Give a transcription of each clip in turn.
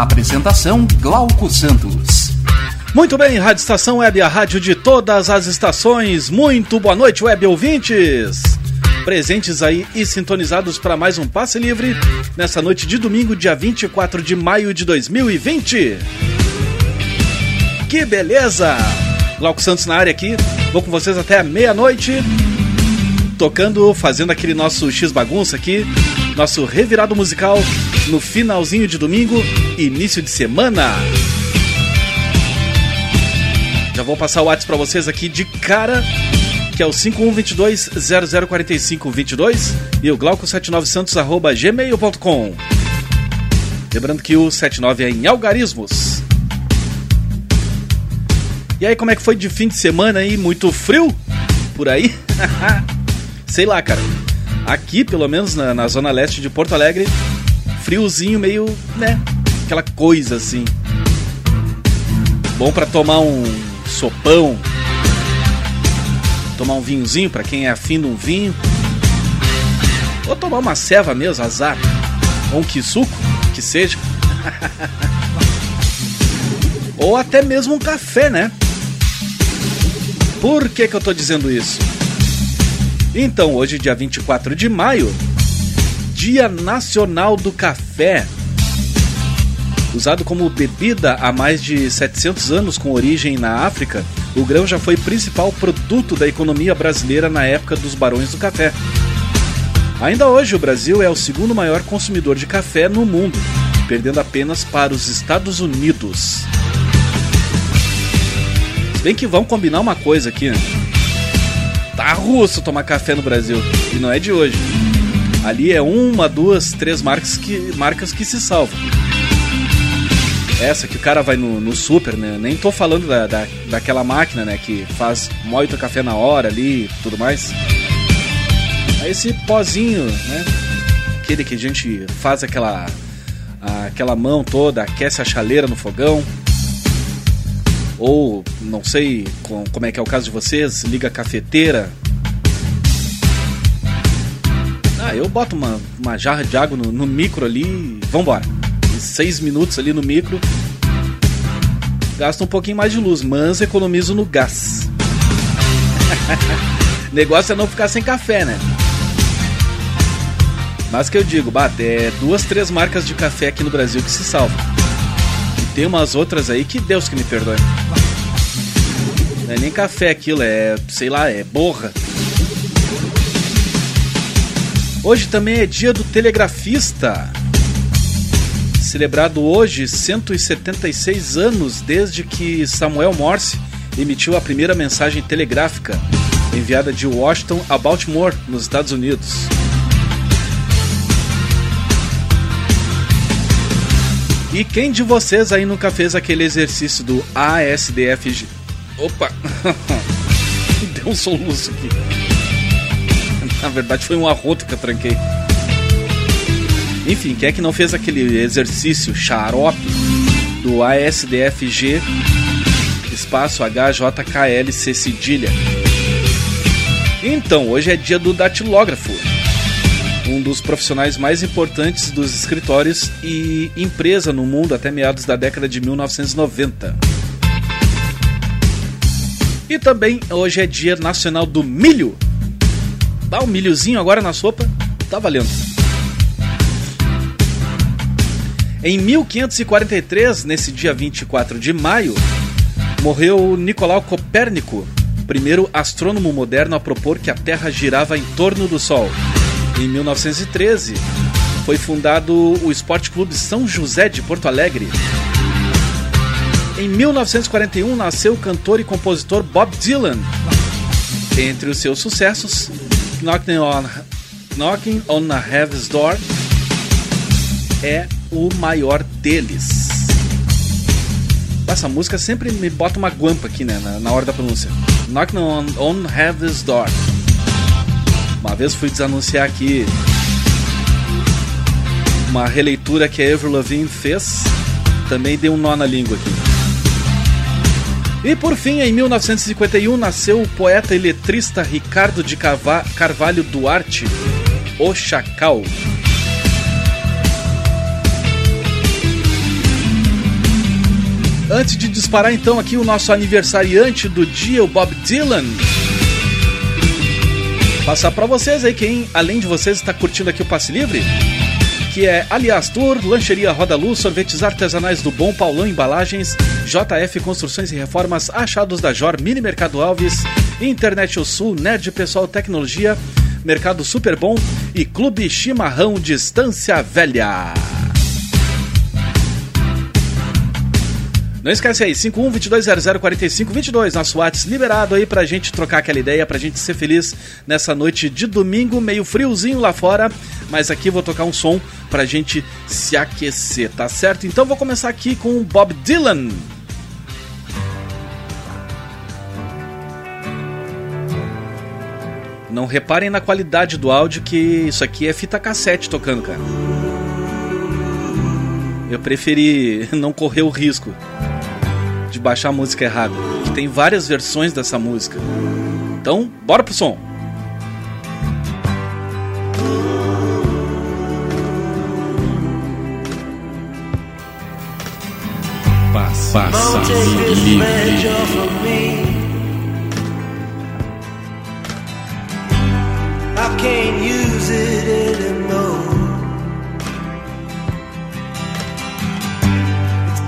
Apresentação Glauco Santos. Muito bem, Rádio Estação Web, a rádio de todas as estações. Muito boa noite, web ouvintes. Presentes aí e sintonizados para mais um passe livre nessa noite de domingo, dia 24 de maio de 2020. Que beleza! Glauco Santos na área aqui. Vou com vocês até meia-noite. Tocando, fazendo aquele nosso X bagunça aqui, nosso revirado musical no finalzinho de domingo, início de semana. Já vou passar o WhatsApp para vocês aqui de cara, que é o 5122 004522 e o glauco79santos@gmail.com. Lembrando que o 79 é em algarismos. E aí, como é que foi de fim de semana aí? Muito frio por aí? Sei lá, cara. Aqui, pelo menos na, na zona leste de Porto Alegre, friozinho meio, né? Aquela coisa assim. Bom para tomar um sopão, tomar um vinhozinho para quem é afim de um vinho. Ou tomar uma ceva mesmo, azar. Ou um quisuco, que seja. Ou até mesmo um café, né? Por que, que eu tô dizendo isso? Então, hoje, dia 24 de maio, Dia Nacional do Café. Usado como bebida há mais de 700 anos com origem na África, o grão já foi principal produto da economia brasileira na época dos barões do café. Ainda hoje, o Brasil é o segundo maior consumidor de café no mundo, perdendo apenas para os Estados Unidos. Se bem que vamos combinar uma coisa aqui, né? Tá russo tomar café no Brasil, e não é de hoje. Ali é uma, duas, três marcas que, marcas que se salvam. Essa que o cara vai no, no super, né? Nem tô falando da, da, daquela máquina, né? Que faz moe o café na hora ali e tudo mais. Aí esse pozinho, né? Aquele que a gente faz aquela, aquela mão toda, aquece a chaleira no fogão. Ou, não sei com, como é que é o caso de vocês, liga a cafeteira. Ah, eu boto uma, uma jarra de água no, no micro ali e vambora. Em seis minutos ali no micro. Gasto um pouquinho mais de luz, mas economizo no gás. Negócio é não ficar sem café, né? Mas que eu digo, bate, é duas, três marcas de café aqui no Brasil que se salvam. E tem umas outras aí que Deus que me perdoe. Não é nem café aquilo, é, sei lá, é borra. Hoje também é dia do telegrafista. Celebrado hoje 176 anos desde que Samuel Morse emitiu a primeira mensagem telegráfica enviada de Washington a Baltimore, nos Estados Unidos. E quem de vocês aí nunca fez aquele exercício do ASDFG? Opa! Deu um soluço aqui. Na verdade foi um arroto que eu tranquei. Enfim, quem é que não fez aquele exercício xarope do ASDFG espaço HJKLC cedilha? Então, hoje é dia do datilógrafo, um dos profissionais mais importantes dos escritórios e empresa no mundo até meados da década de 1990. E também hoje é dia nacional do milho. Dá um milhozinho agora na sopa, tá valendo. Em 1543, nesse dia 24 de maio, morreu Nicolau Copérnico, primeiro astrônomo moderno a propor que a Terra girava em torno do Sol. Em 1913, foi fundado o Esporte Clube São José de Porto Alegre. Em 1941, nasceu o cantor e compositor Bob Dylan. Entre os seus sucessos, Knocking on, Knocking on a Heaven's Door é o maior deles. Essa música sempre me bota uma guampa aqui, né? Na, na hora da pronúncia. Knock on, on Heaven's Door. Uma vez fui desanunciar aqui uma releitura que a Avril Lavigne fez. Também deu um nó na língua aqui. E por fim, em 1951, nasceu o poeta e letrista Ricardo de Carvalho Duarte, o Chacal. Antes de disparar então aqui o nosso aniversariante do dia, o Bob Dylan. Passar para vocês aí quem, além de vocês, está curtindo aqui o Passe Livre que é Aliás Tour, Lancheria Roda Luz, Sorvetes Artesanais do Bom, Paulão Embalagens, JF Construções e Reformas, Achados da Jor, Mini Mercado Alves, Internet O Sul, Nerd Pessoal Tecnologia, Mercado Super Bom e Clube Chimarrão Distância Velha. Não esquece aí, 5122004522, nosso WhatsApp liberado aí pra gente trocar aquela ideia, pra gente ser feliz nessa noite de domingo, meio friozinho lá fora, mas aqui vou tocar um som pra gente se aquecer, tá certo? Então vou começar aqui com Bob Dylan. Não reparem na qualidade do áudio que isso aqui é fita cassete tocando, cara. Eu preferi não correr o risco de baixar a música errada, que tem várias versões dessa música. Então, bora pro som. Passa, passa livre. I can't use it anymore.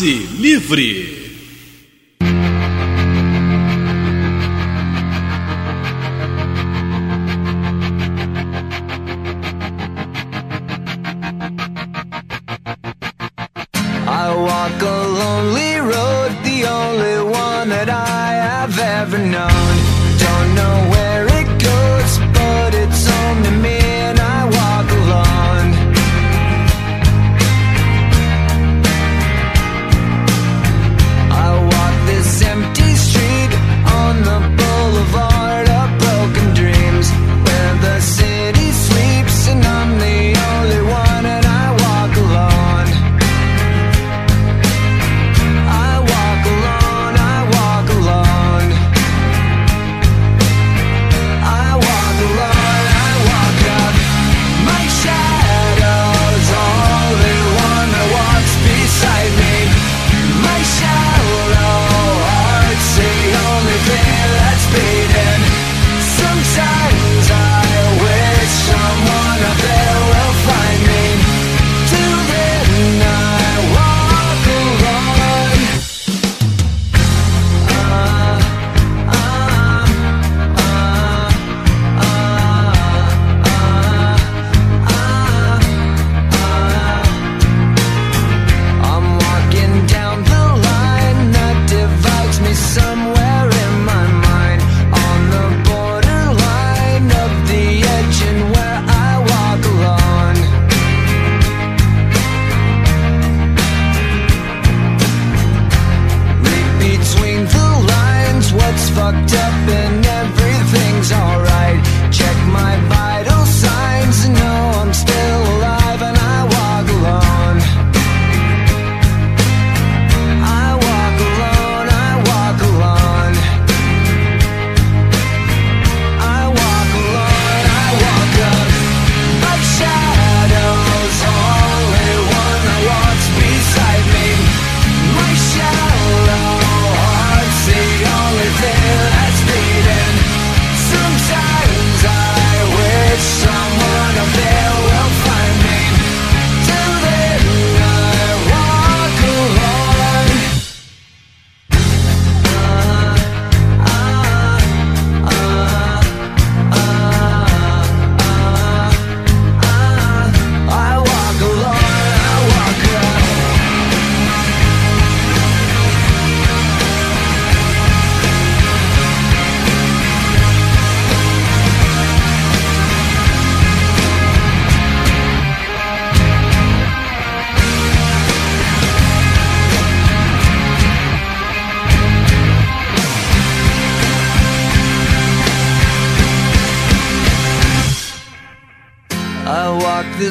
Passe Livre.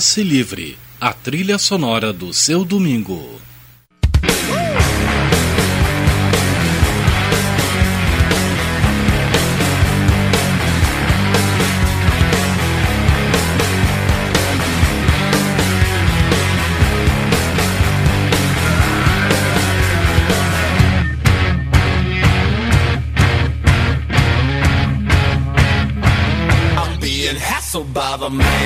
Passe Livre, a trilha sonora do seu domingo. by the man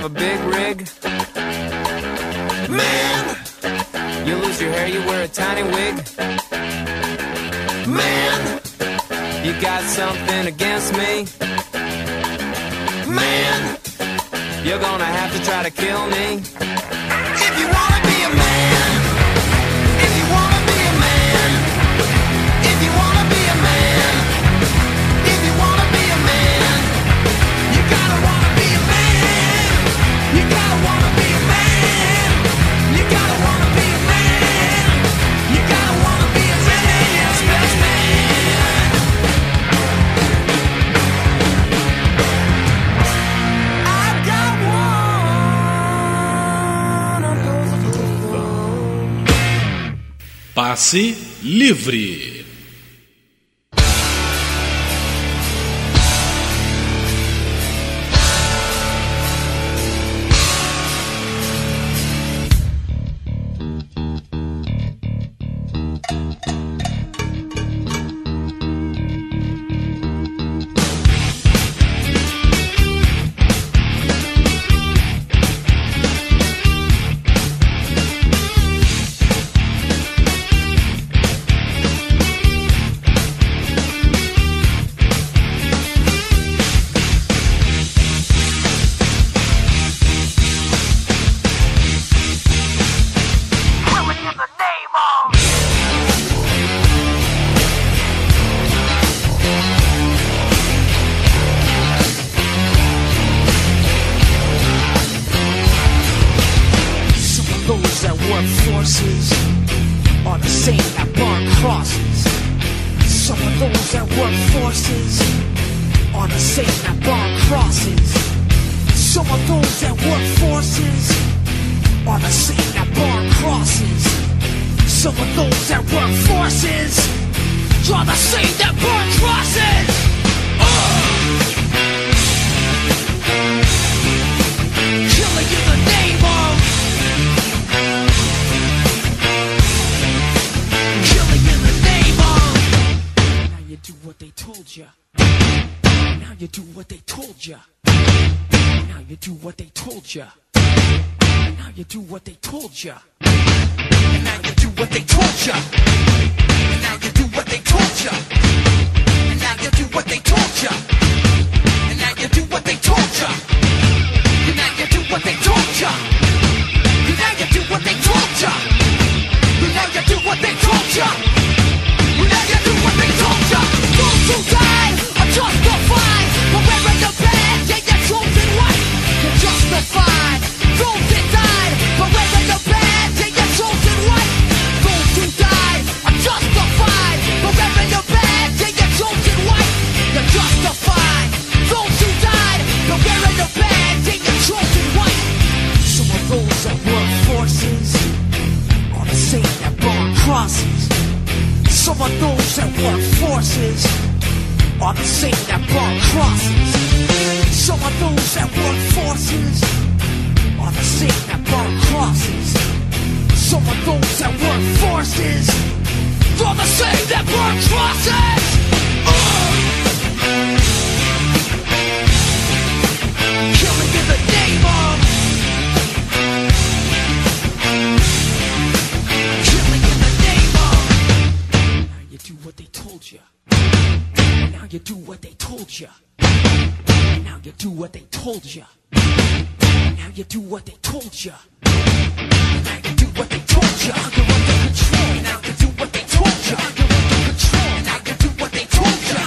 have a big rig? Man! You lose your hair, you wear a tiny wig? Man! You got something against me? Man! You're gonna have to try to kill me? passe livre. Those that work forces For the same that burn crosses. Oh. Ugh. Killing in the name of Killing in the name of Now you do what they told you. Now you do what they told you. Now you do what they told you. Now you do what they told you. Now they do what they told ya.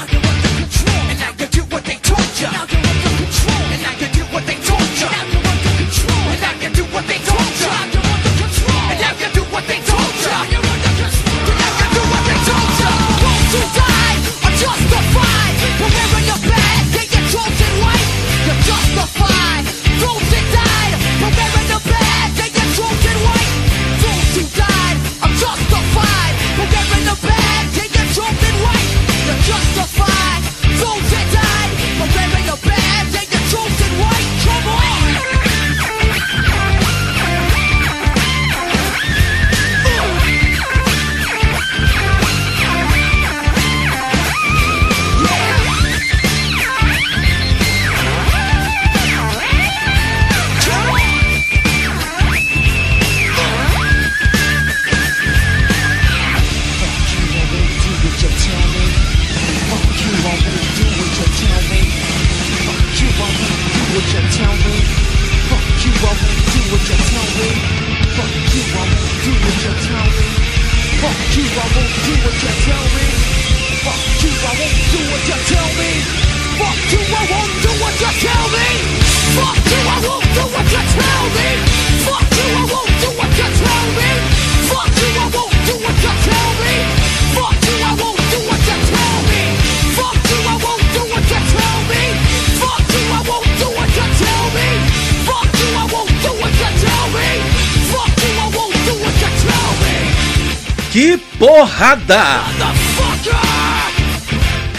Porrada!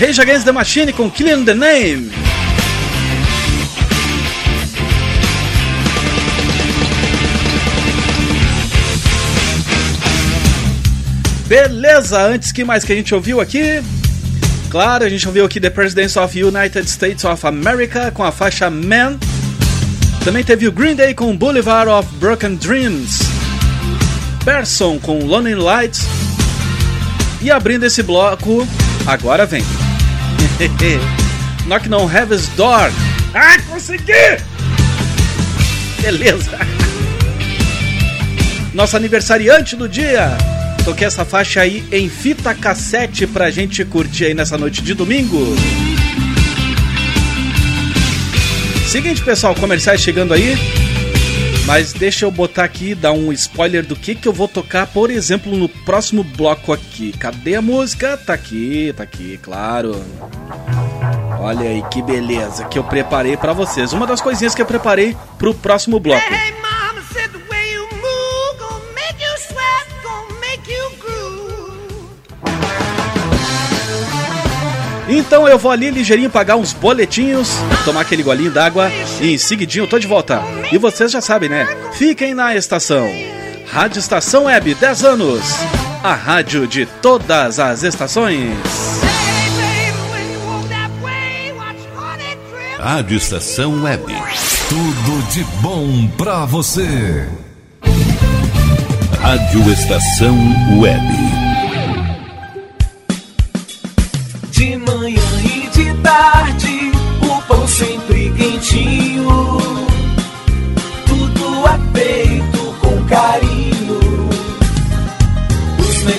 Rage Against the Machine com Killing the Name. Beleza, antes que mais que a gente ouviu aqui? Claro, a gente ouviu aqui The Presidents of United States of America com a faixa Man. Também teve o Green Day com Boulevard of Broken Dreams. Person com Lonely Lights. E abrindo esse bloco, agora vem. Knock on Heaven's Door. Ah, consegui! Beleza. Nosso aniversariante do dia. Toquei essa faixa aí em fita cassete pra gente curtir aí nessa noite de domingo. Seguinte, pessoal, comerciais chegando aí. Mas deixa eu botar aqui, dar um spoiler do que, que eu vou tocar, por exemplo, no próximo bloco aqui. Cadê a música? Tá aqui, tá aqui, claro. Olha aí que beleza que eu preparei pra vocês. Uma das coisinhas que eu preparei pro próximo bloco. Hey, mama Então eu vou ali ligeirinho pagar uns boletinhos, tomar aquele golinho d'água e em seguidinho eu tô de volta. E vocês já sabem, né? Fiquem na estação. Rádio Estação Web 10 anos. A rádio de todas as estações. Rádio Estação Web. Tudo de bom pra você. Rádio Estação Web.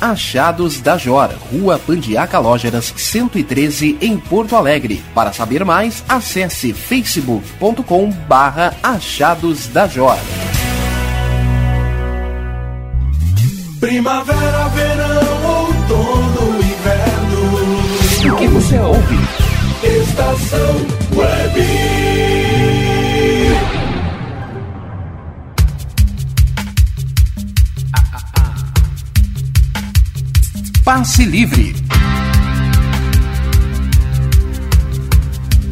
Achados da Jor, Rua Pandiaca Lógeras, 113, em Porto Alegre. Para saber mais, acesse facebook.com barra Achados da Jor. Primavera, verão, outono, inverno. O que você ouve? Estação Passe Livre.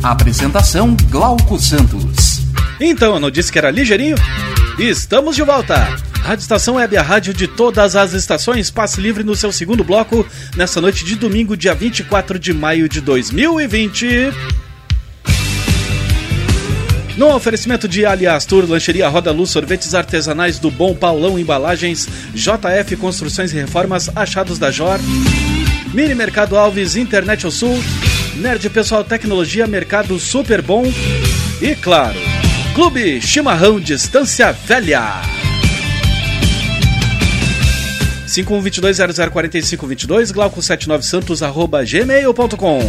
Apresentação Glauco Santos. Então, eu não disse que era ligeirinho? Estamos de volta! Rádio Estação Web, a rádio de todas as estações, passe livre no seu segundo bloco, nessa noite de domingo, dia 24 de maio de 2020. No oferecimento de Aliás Tour, Lancheria Roda Luz, sorvetes artesanais do Bom Paulão Embalagens, JF Construções e Reformas, Achados da Jor, Mini Mercado Alves, Internet ao Sul, Nerd Pessoal Tecnologia, Mercado Super Bom e, claro, Clube Chimarrão Distância Velha. 5122-004522, glauco79santos, arroba gmail.com.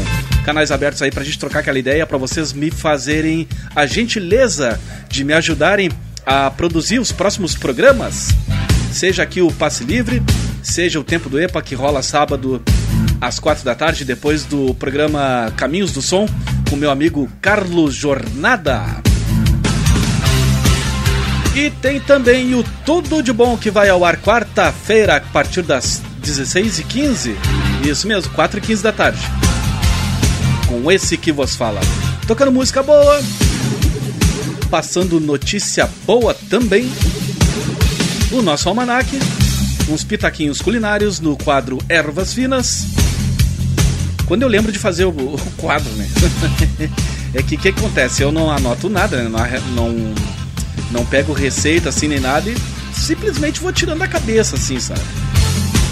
Canais abertos aí pra gente trocar aquela ideia, pra vocês me fazerem a gentileza de me ajudarem a produzir os próximos programas. Seja aqui o Passe Livre, seja o Tempo do EPA, que rola sábado às quatro da tarde, depois do programa Caminhos do Som, com meu amigo Carlos Jornada. E tem também o Tudo de Bom que vai ao ar quarta-feira a partir das 16h15. Isso mesmo, 4h15 da tarde. Com esse que vos fala. Tocando música boa, passando notícia boa também. O nosso almanaque, uns pitaquinhos culinários no quadro Ervas Finas. Quando eu lembro de fazer o, o quadro, né? é que o que acontece? Eu não anoto nada, né? Não, não não pego receita assim nem nada e simplesmente vou tirando da cabeça, assim, sabe?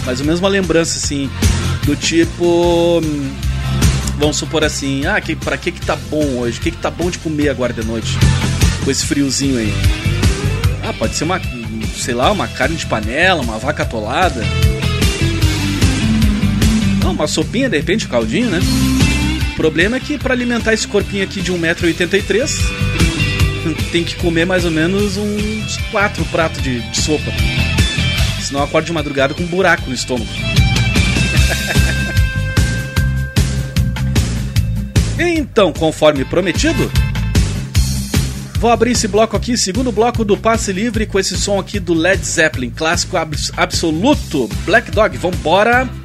Mas o mesmo lembrança, assim, do tipo. Vamos supor assim, ah, que, pra que que tá bom hoje? O que que tá bom de comer agora de noite? Com esse friozinho aí. Ah, pode ser uma, sei lá, uma carne de panela, uma vaca atolada. Não, uma sopinha, de repente, caldinho, né? O problema é que para alimentar esse corpinho aqui de 1,83m, tem que comer mais ou menos uns 4 pratos de, de sopa. Senão eu acordo de madrugada com um buraco no estômago. então, conforme prometido, vou abrir esse bloco aqui, segundo bloco do Passe Livre, com esse som aqui do Led Zeppelin, clássico abs absoluto, Black Dog. Vambora! Hey,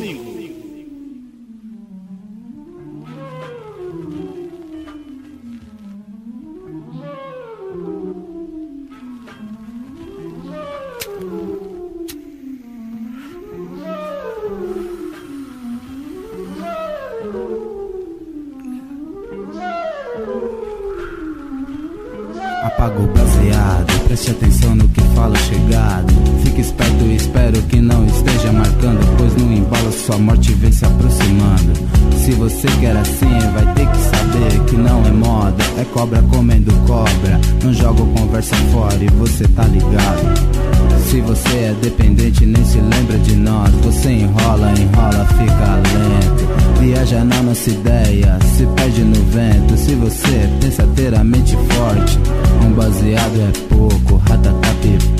o baseado, preste atenção no que falo chegado. Fique esperto e espero que não esteja marcando, pois no embalo sua morte vem se aproximando. Se você quer assim, vai ter que saber que não é moda, é cobra comendo cobra. Não jogo conversa fora e você tá ligado. Se você é dependente, nem se lembra de nós. Você enrola, enrola, fica lento. Viaja na nossa ideia, se perde no vento. Se você pensa ter a mente forte, um baseado é pouco, ratatá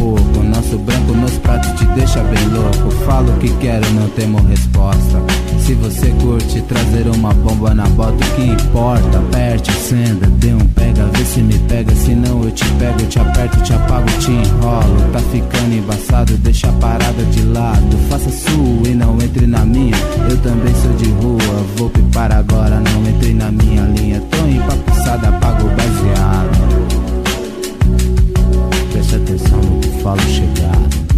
pouco. Nosso branco nos pratos te deixa bem louco. Falo o que quero, não temo resposta. Se você curte trazer uma bomba na bota, o que importa? Aperte, acenda, dê um pega, vê se me pega. Se não eu te pego, te aperto, te apago, te enrolo. Tá ficando embaçado, deixa a parada de lado. Faça sua e não entre na minha. Eu também sou de rua, vou pipar agora, não entrei na minha linha. Tô empapuçada, apago baseado. Atenção no que falo chegado.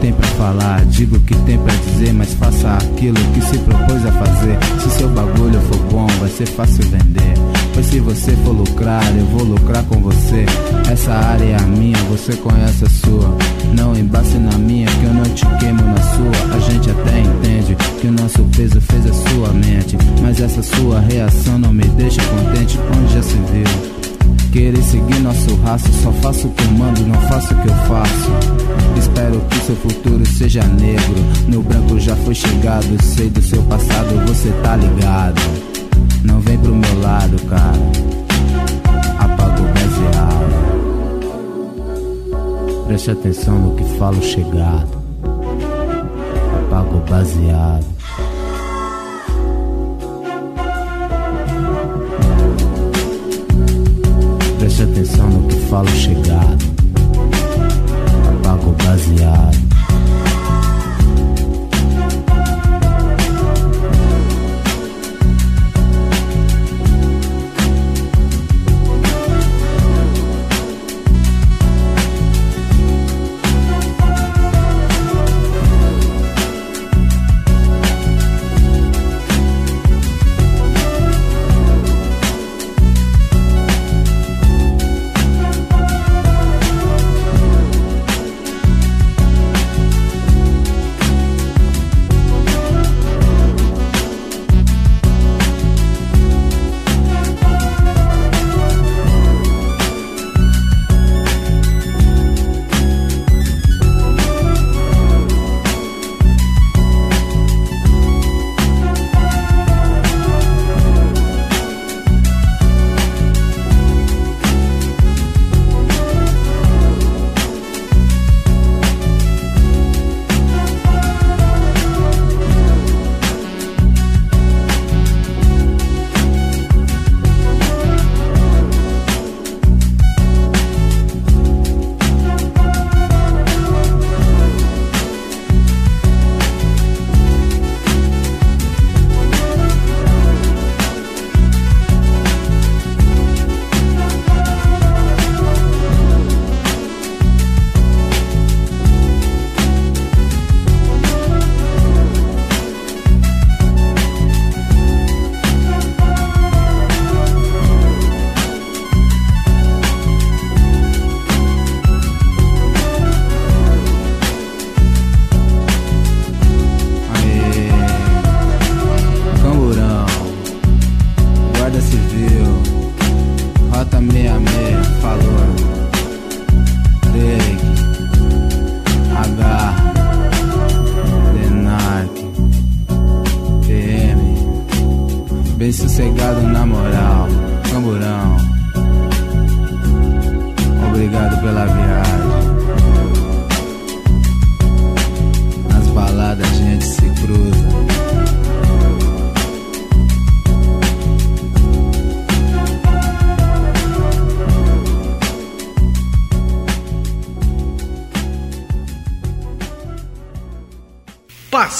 Tem pra falar, diga o que tem pra dizer, mas faça aquilo que se propôs a fazer. Se seu bagulho for bom, vai ser fácil vender. Pois se você for lucrar, eu vou lucrar com você. Essa área é a minha, você conhece a sua. Não embace na minha, que eu não te queimo na sua. A gente até entende que o nosso peso fez a sua mente. Mas essa sua reação não me deixa contente, onde já se viu. Querer seguir nosso rastro, só faço o que eu mando, não faço o que eu faço. Espero que seu futuro seja negro. No branco já foi chegado, sei do seu passado, você tá ligado. Não vem pro meu lado, cara. Apaga o baseado. Preste atenção no que falo chegado. Apaga o baseado. Preste atenção no que falo chegado. Apaga o baseado.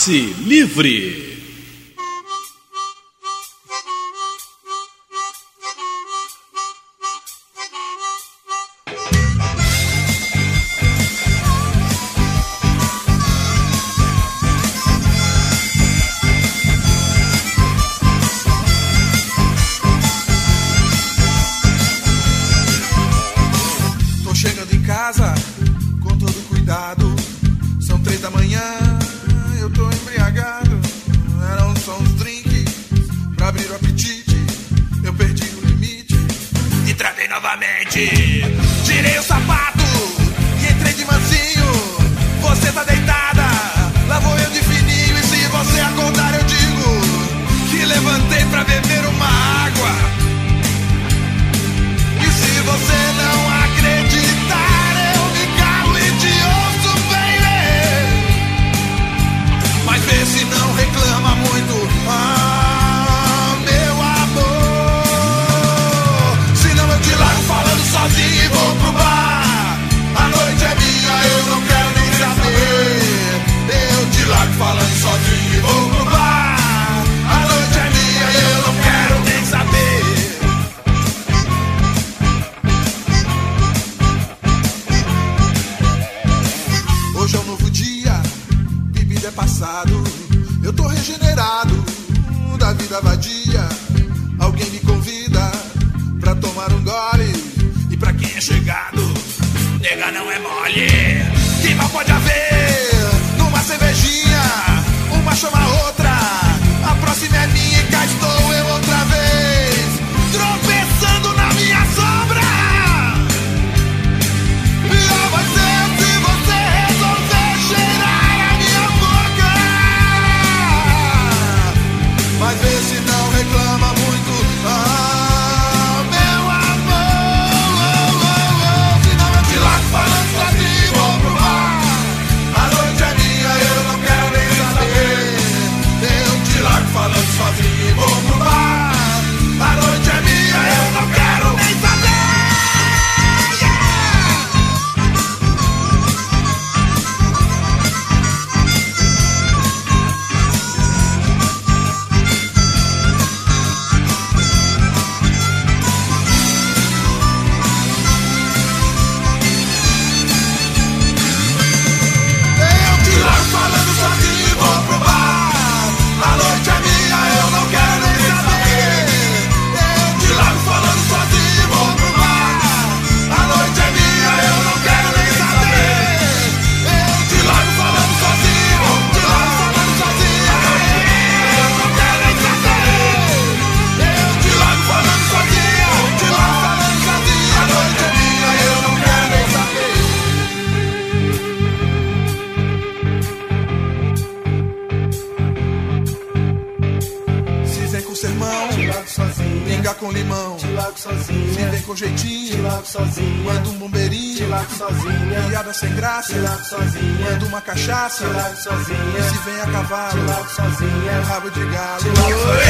Passe Livre. palavra sem graça. Te largo sozinha. Mando uma cachaça. Te largo sozinha. E se vem a cavalo. Te largo sozinha. Rabo de galo. Te largo sozinha.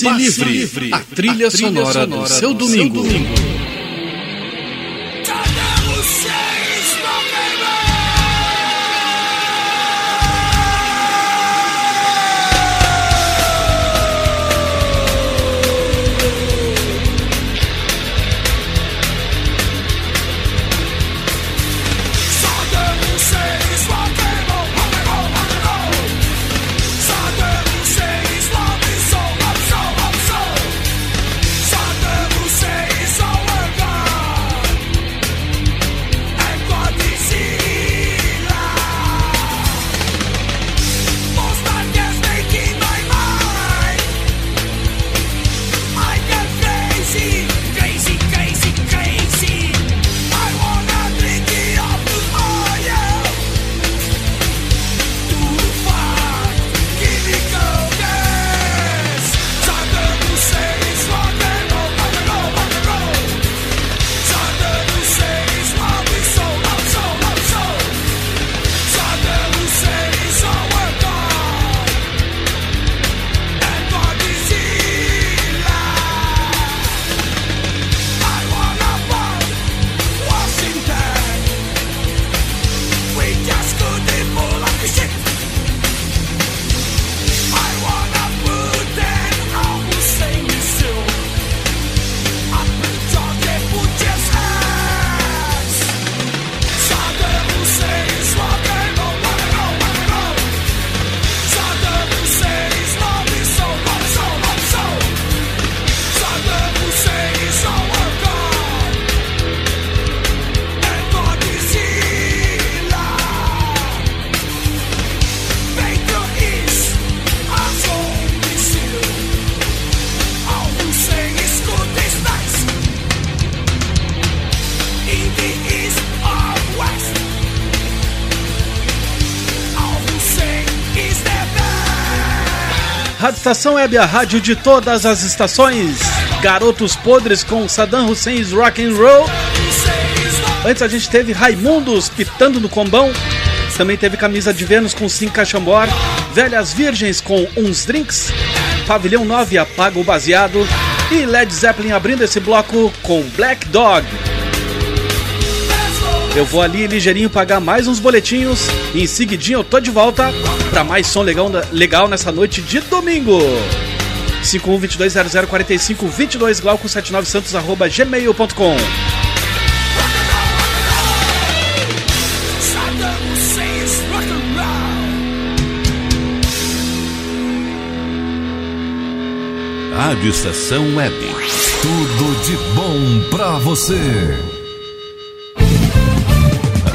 Passe, Livre, a trilha, sonora, do seu domingo. Rádio Estação Web, a rádio de todas as estações. Garotos Podres com Saddam Hussein's Rock and Roll. Antes a gente teve Raimundos pitando no combão. Também teve Camisa de Vênus com Sim Cachambor. Velhas Virgens com Uns Drinks. Pavilhão 9 apaga o baseado. E Led Zeppelin abrindo esse bloco com Black Dog. Eu vou ali ligeirinho pagar mais uns boletinhos e em seguidinho eu tô de volta para mais som legal, legal nessa noite de domingo. 51220045 22 glauco 79 santos arroba gmail.com Rádio Estação Web. Tudo de bom pra você.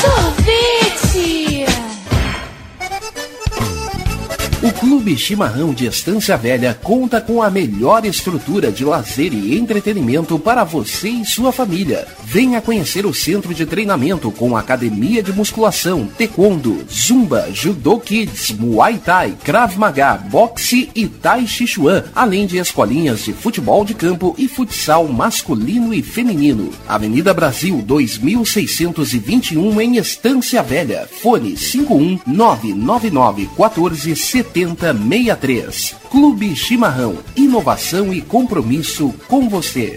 Sorvete! O Clube Chimarrão de Estância Velha conta com a melhor estrutura de lazer e entretenimento para você e sua família. Venha conhecer o centro de treinamento com academia de musculação, taekwondo, zumba, judô kids, muay thai, krav maga, boxe e tai chi chuan, além de escolinhas de futebol de campo e futsal masculino e feminino. Avenida Brasil 2621 em Estância Velha. Fone 51999 14 7063. Clube Chimarrão. Inovação e compromisso com você.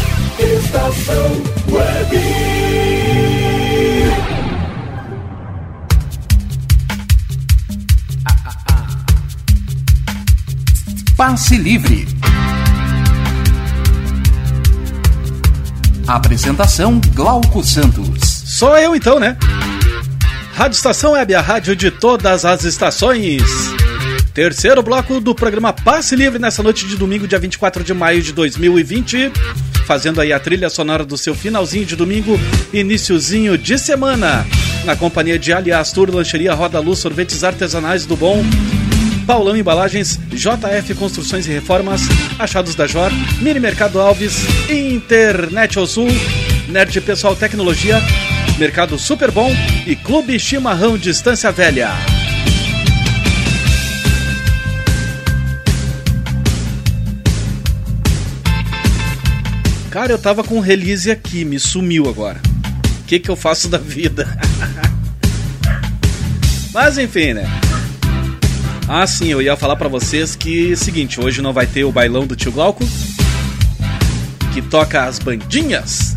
Estação Web. Passe Livre. Apresentação Glauco Santos. Sou eu então, né? Rádio Estação Web, a rádio de todas as estações. Terceiro bloco do programa Passe Livre nessa noite de domingo, dia 24 de maio de 2020. Fazendo aí a trilha sonora do seu finalzinho de domingo, iniciozinho de semana. Na companhia de Aliás Tour, Lancheria Roda Luz, Sorvetes Artesanais do Bom, Paulão Embalagens, JF Construções e Reformas, Achados da Jor, Mini Mercado Alves, Internet ao Sul, Nerd Pessoal Tecnologia, Mercado Super Bom e Clube Chimarrão Distância Velha. Cara, eu tava com release aqui, me sumiu agora. O que que eu faço da vida? Mas enfim, né? Ah, sim, eu ia falar pra vocês que seguinte, hoje não vai ter o bailão do tio Glauco, que toca as bandinhas.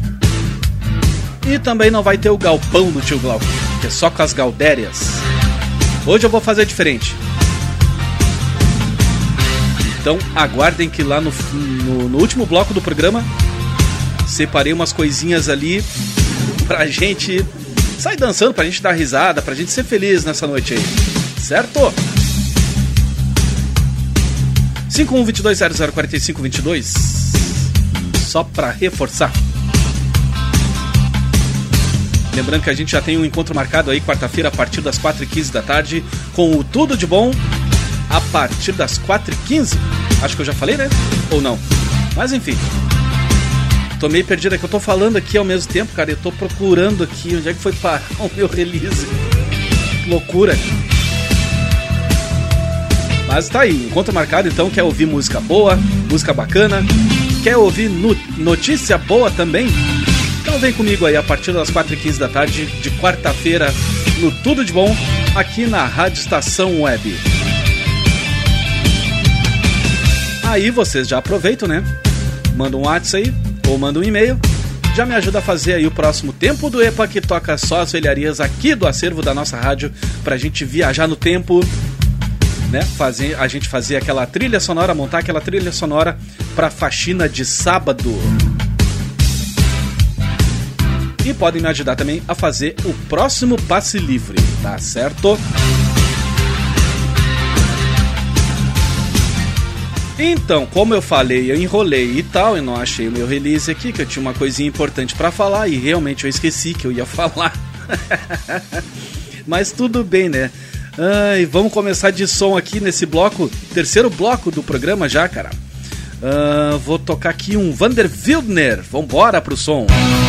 E também não vai ter o galpão do tio Glauco, que é só com as galdérias. Hoje eu vou fazer diferente. Então aguardem que lá no, no, no último bloco do programa separei umas coisinhas ali pra gente sair dançando, pra gente dar risada, pra gente ser feliz nessa noite aí. Certo? 5122004522 Só pra reforçar. Lembrando que a gente já tem um encontro marcado aí quarta-feira a partir das 4h15 da tarde com o Tudo de Bom a partir das 4h15. Acho que eu já falei, né? Ou não? Mas enfim. Tô meio perdido, é que eu tô falando aqui ao mesmo tempo, cara. Eu tô procurando aqui onde é que foi parar o meu release. Loucura. Mas tá aí, encontro marcado então. Quer ouvir música boa, música bacana? Quer ouvir no- notícia boa também? Então vem comigo aí a partir das 4h15 da tarde de quarta-feira no Tudo de Bom, aqui na Rádio Estação Web. Aí vocês já aproveitam, né? Manda um WhatsApp aí, ou manda um e-mail. Já me ajuda a fazer aí o próximo tempo do EPA que toca só as velharias aqui do acervo da nossa rádio pra gente viajar no tempo, né? Fazer, a gente fazer aquela trilha sonora, montar aquela trilha sonora pra faxina de sábado. E podem me ajudar também a fazer o próximo passe livre, tá certo? Então, como eu falei, eu enrolei e tal, e não achei o meu release aqui, que eu tinha uma coisinha importante para falar e realmente eu esqueci que eu ia falar. Mas tudo bem, né? Vamos começar de som aqui nesse bloco, terceiro bloco do programa já, cara. Ah, vou tocar aqui um Vander Wildner. Vambora pro som. Música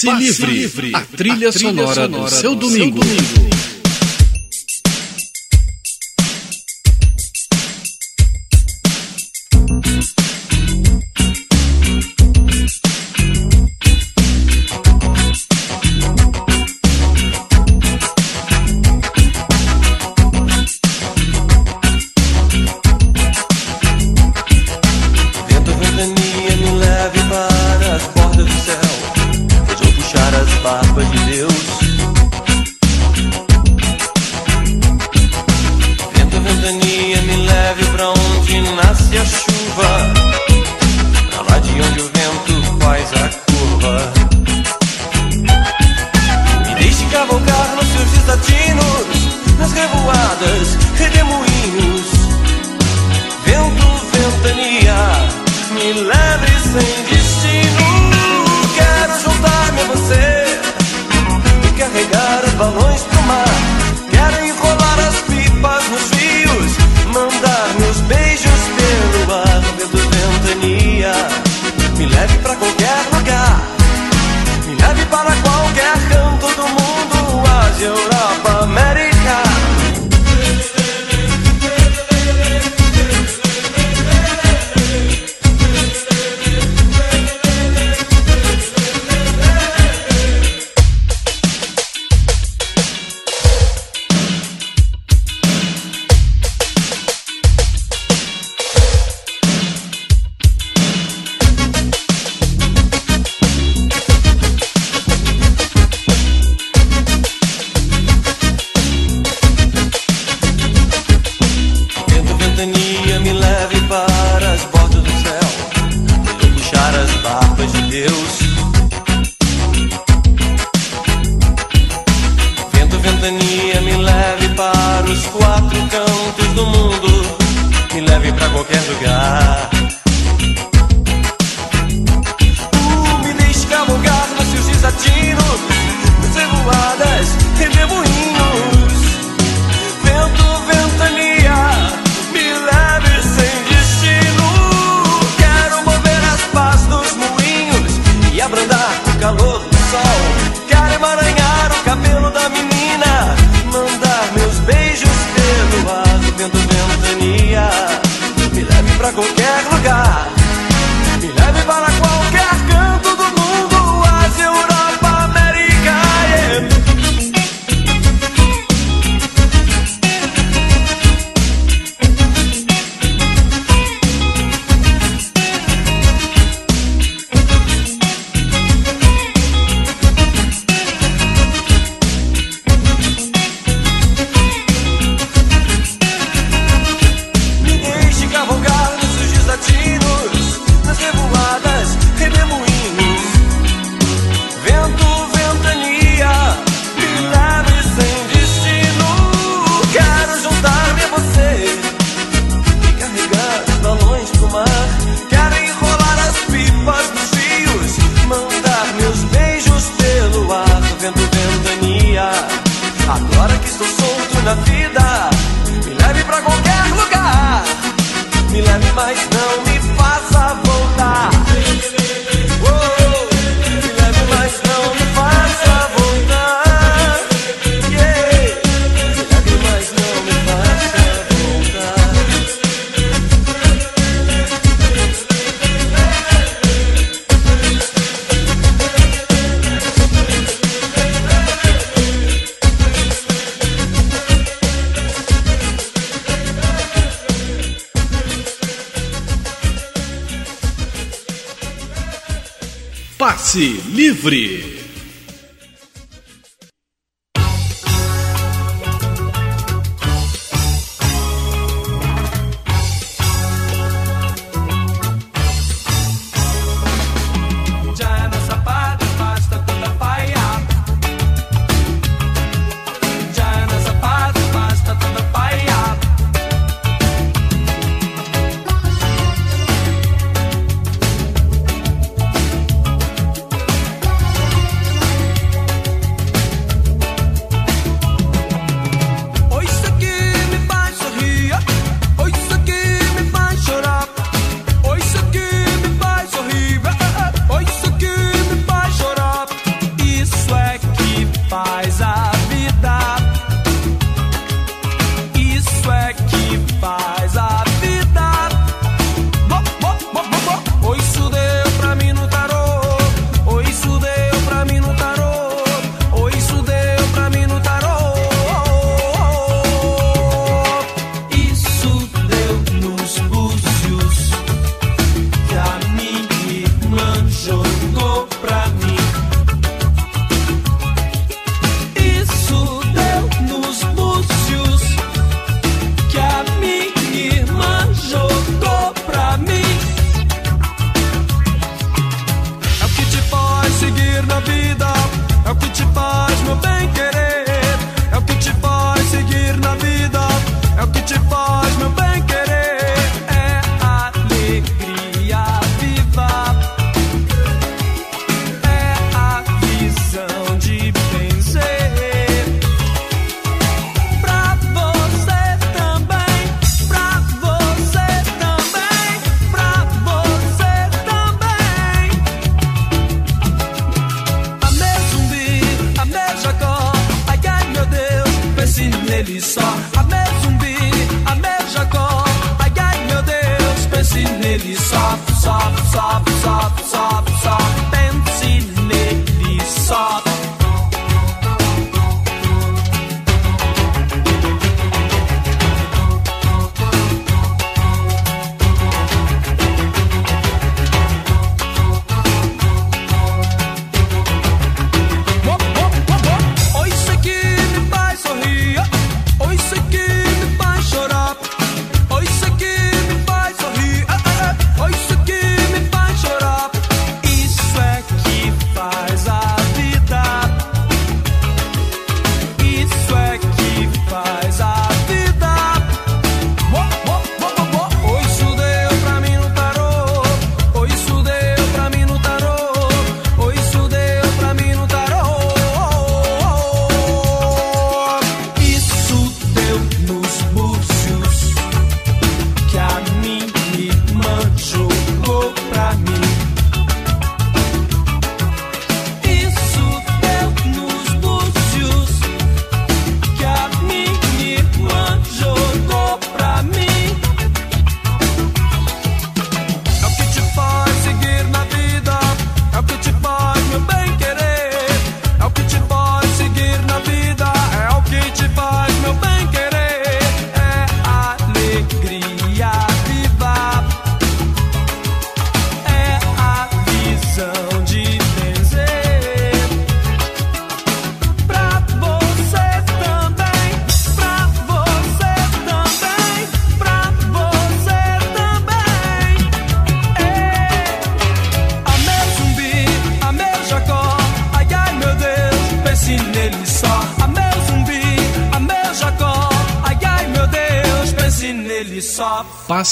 Se, livre. livre. A trilha, a trilha sonora, sonora, do seu domingo. Seu domingo.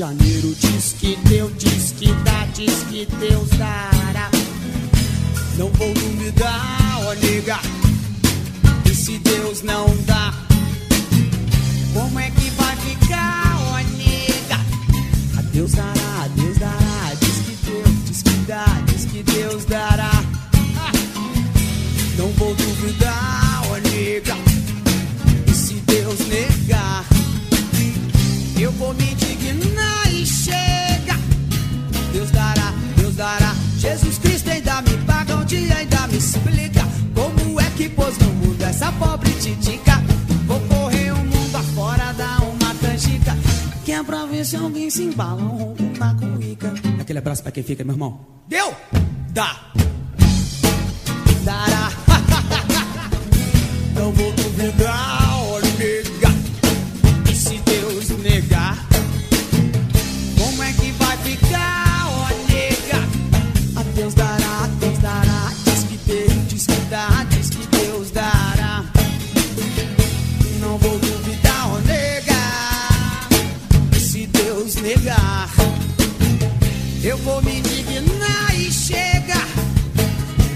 Janeiro de Eu vou me dignar e chega.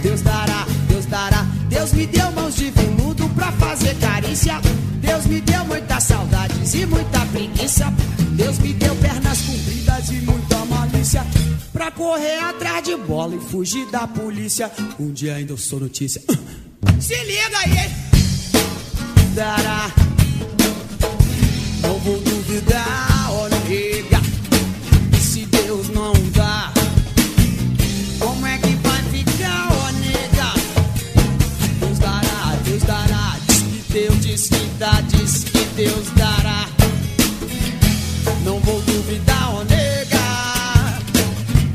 Deus dará, Deus dará. Deus me deu mãos de veludo pra fazer carícia. Deus me deu muitas saudades e muita preguiça. Deus me deu pernas compridas e muita malícia. Pra correr atrás de bola e fugir da polícia. Um dia ainda eu sou notícia. Se liga aí! Dará, não vou duvidar. Oh, Deus dará. Não vou duvidar ou negar.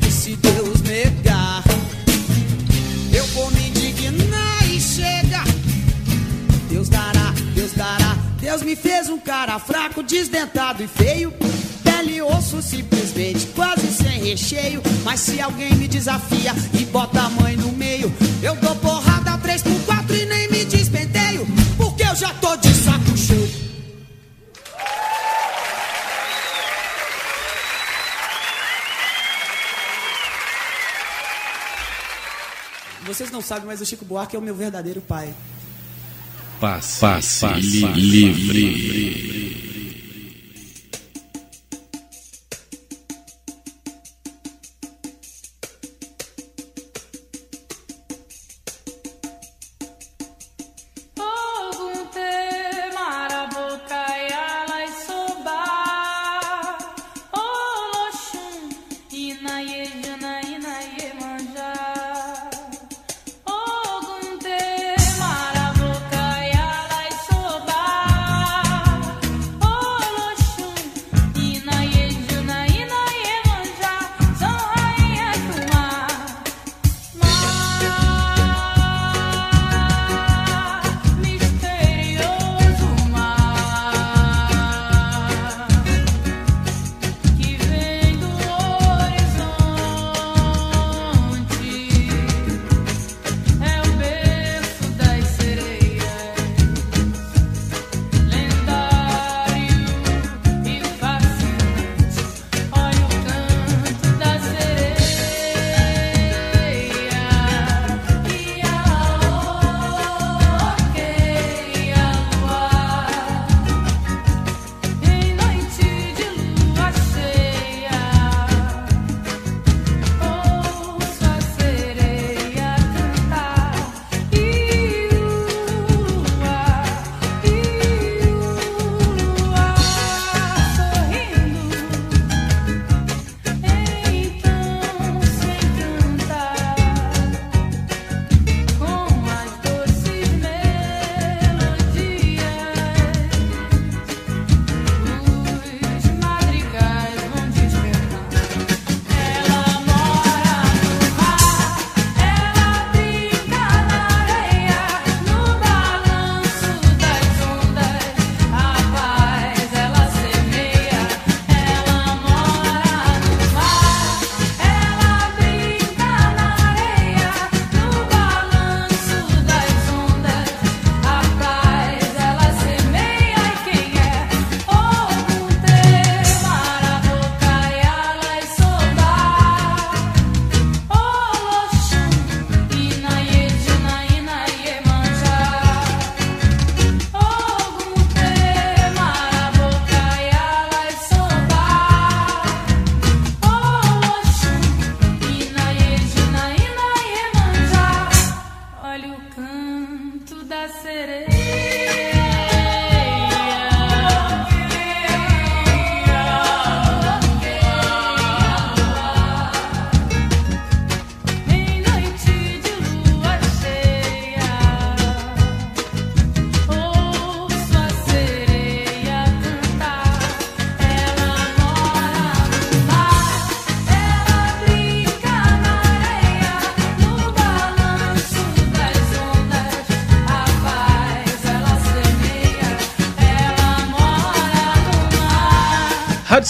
E se Deus negar, eu vou me indignar e chega. Deus dará, Deus dará. Deus me fez um cara fraco, desdentado e feio. Pele e osso simplesmente, quase sem recheio. Mas se alguém me desafia e bota a mãe no meio, eu dou porrada três por quatro e nem me despenteio. Porque eu já tô despenteio. Vocês não sabem, mas o Chico Buarque é o meu verdadeiro pai. Passe, passe, livre. Ogunte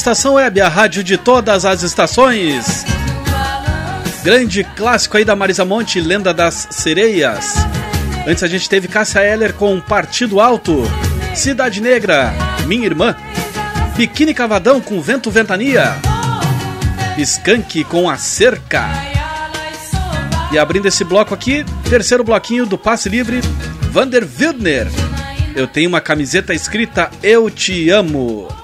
Estação Web, a rádio de todas as estações. Grande clássico aí da Marisa Monte, Lenda das Sereias. Antes a gente teve Cássia Eller com Partido Alto, Cidade Negra, Minha Irmã, Biquíni Cavadão com Vento Ventania, Skank com A Cerca. E abrindo esse bloco aqui, terceiro bloquinho do Passe Livre, Vander Wildner. Eu tenho uma camiseta escrita Eu Te Amo.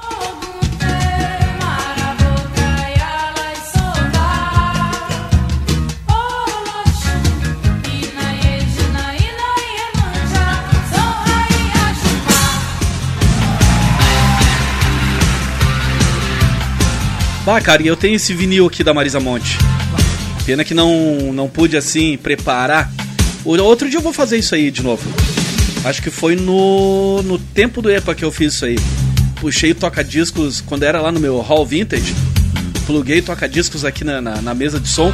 Bah, cara, e eu tenho esse vinil aqui da Marisa Monte. Pena que não, não pude, assim, preparar. Outro dia eu vou fazer isso aí de novo. Acho que foi no, no tempo do EPA que eu fiz isso aí. Puxei o toca-discos quando era lá no meu hall vintage. Pluguei toca-discos aqui na, na, na mesa de som.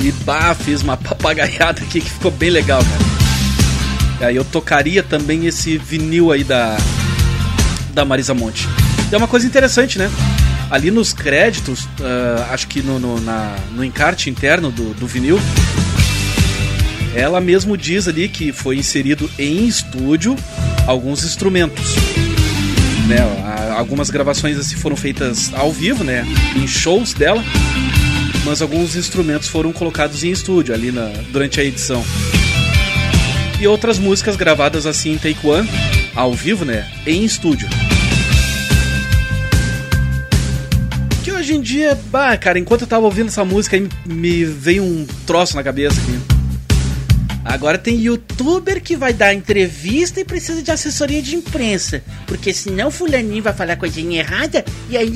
E bah, fiz uma papagaiada aqui que ficou bem legal, cara. E aí eu tocaria também esse vinil aí da, da Marisa Monte. É uma coisa interessante, né? Ali nos créditos, ah, acho que no, no, na- no encarte interno do, do vinil, ela mesmo diz ali que foi inserido em estúdio alguns instrumentos. Né, algumas gravações assim foram feitas ao vivo, né, em shows dela, mas alguns instrumentos foram colocados em estúdio ali na, durante a edição. E outras músicas gravadas assim em Take One, ao vivo, né, em estúdio. Hoje em dia, bah, cara, enquanto eu tava ouvindo essa música aí, me veio um troço na cabeça aqui. Agora tem youtuber que vai dar entrevista e precisa de assessoria de imprensa. Porque senão fulaninho vai falar coisinha errada e aí.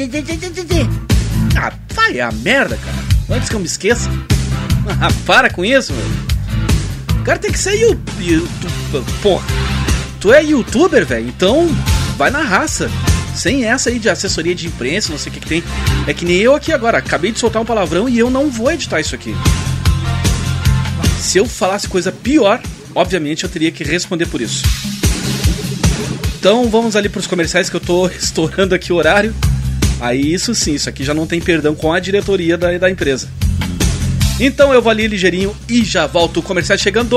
Ah, vai a merda, cara. Antes que eu me esqueça. Ah, para com isso, velho. O cara tem que ser you- youtuber. Porra. Tu é youtuber, velho? Então vai na raça. Sem essa aí de assessoria de imprensa, não sei o que, que tem. É que nem eu aqui agora. Acabei de soltar um palavrão e eu não vou editar isso aqui. Se eu falasse coisa pior, obviamente eu teria que responder por isso. Então vamos ali pros comerciais que eu tô estourando aqui o horário. Aí isso sim, isso aqui já não tem perdão com a diretoria da, da empresa. Então eu vou ali ligeirinho e já volto. O comercial chegando.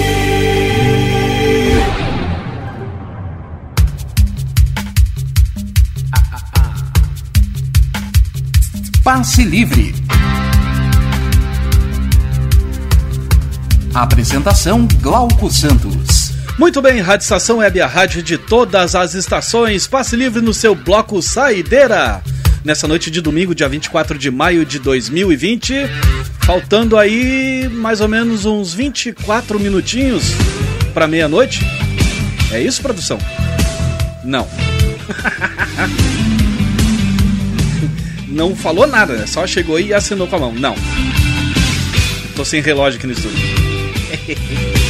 Passe Livre. Apresentação Glauco Santos. Muito bem, Rádio Estação Web, a rádio de todas as estações. Passe livre no seu bloco Saideira. Nessa noite de domingo, dia 24 de maio de 2020. Faltando aí mais ou menos uns 24 minutinhos para meia-noite. É isso, produção? Não. Não falou nada, né? Só chegou e assinou com a mão. Não. Tô sem relógio aqui no estúdio.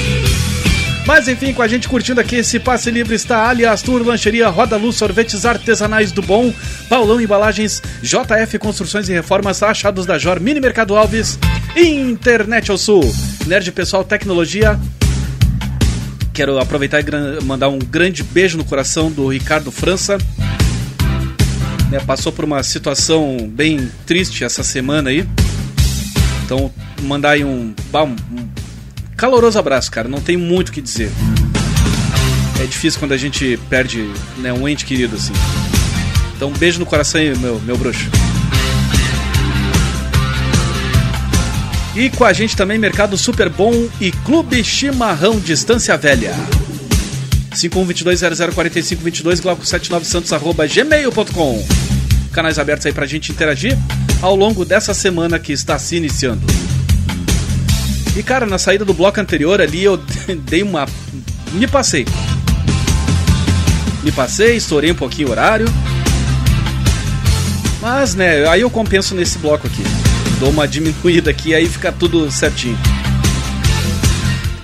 Mas enfim, com a gente curtindo aqui esse passe livre está Alias Tour, Lancheria Roda Luz, Sorvetes Artesanais do Bom, Paulão Embalagens, JF Construções e Reformas, Achados da Jor, Mini Mercado Alves, Internet ao Sul, Nerd Pessoal Tecnologia. Quero aproveitar e mandar um grande beijo no coração do Ricardo França. Né, passou por uma situação bem triste essa semana aí. Então, mandar aí um, um caloroso abraço, cara. Não tem muito o que dizer. É difícil quando a gente perde né, um ente querido assim. Então, um beijo no coração aí, meu, meu bruxo. E com a gente também Mercado Super Bom e Clube Chimarrão Distância Velha. 5122004522 glauco79santos arroba gmail.com Canais abertos aí pra gente interagir ao longo dessa semana que está se iniciando. E cara, na saída do bloco anterior ali eu dei uma. Me passei. Me passei, estourei um pouquinho o horário. Mas né, aí eu compenso nesse bloco aqui. Dou uma diminuída aqui aí fica tudo certinho.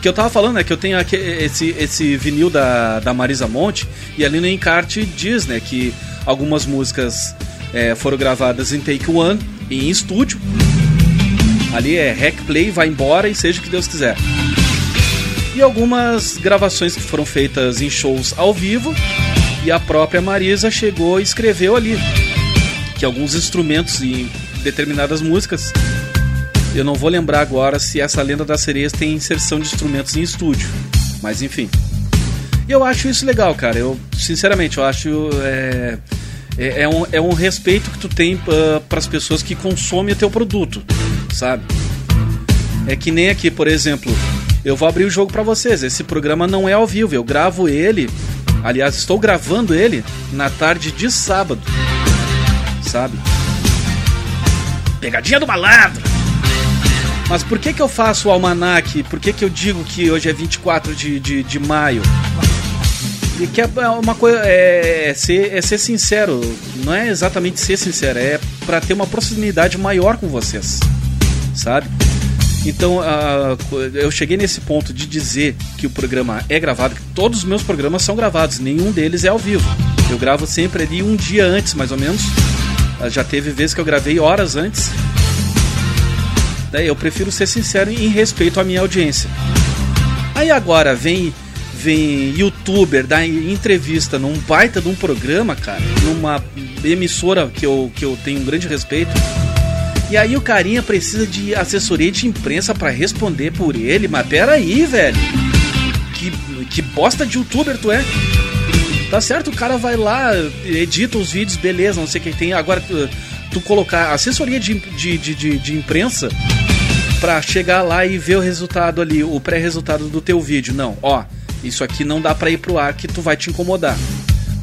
Que eu tava falando, né? Que eu tenho aqui esse, esse vinil da, da Marisa Monte e ali no encarte diz, né? Que algumas músicas é, foram gravadas em take one e em estúdio. Ali é hack play, vai embora e seja o que Deus quiser. E algumas gravações que foram feitas em shows ao vivo e a própria Marisa chegou e escreveu ali que alguns instrumentos em determinadas músicas eu não vou lembrar agora se essa Lenda das Sereias tem inserção de instrumentos em estúdio, mas enfim. E eu acho isso legal, cara. Eu, sinceramente, eu acho. É, é, é um, é um respeito que tu tem para as pessoas que consomem o teu produto, sabe? É que nem aqui, por exemplo, eu vou abrir o jogo para vocês. Esse programa não é ao vivo, eu gravo ele. Aliás, estou gravando ele na tarde de sábado, sabe? Pegadinha do malandro! Mas por que que eu faço o almanac? Por que que eu digo que hoje é 24 de, de, de maio? E que é uma coisa. É, é ser, é ser sincero. Não é exatamente ser sincero, é para ter uma proximidade maior com vocês. Sabe? Então, ah, eu cheguei nesse ponto de dizer que o programa é gravado, que todos os meus programas são gravados, nenhum deles é ao vivo. Eu gravo sempre ali um dia antes, mais ou menos. Ah, Já teve vezes que eu gravei horas antes. Daí eu prefiro ser sincero em respeito à minha audiência. Aí agora vem vem youtuber dar entrevista num baita de um programa, cara, numa emissora que eu, que eu tenho um grande respeito. E aí o carinha precisa de assessoria de imprensa para responder por ele, mas pera aí, velho. Que, que bosta de youtuber tu é? Tá certo, o cara vai lá, edita os vídeos, beleza, não sei o que tem. Agora, tu, colocar assessoria de, de, de, de, imprensa pra chegar lá e ver o resultado ali, o pré-resultado do teu vídeo. Não, ó, isso aqui não dá pra ir pro ar que tu vai te incomodar.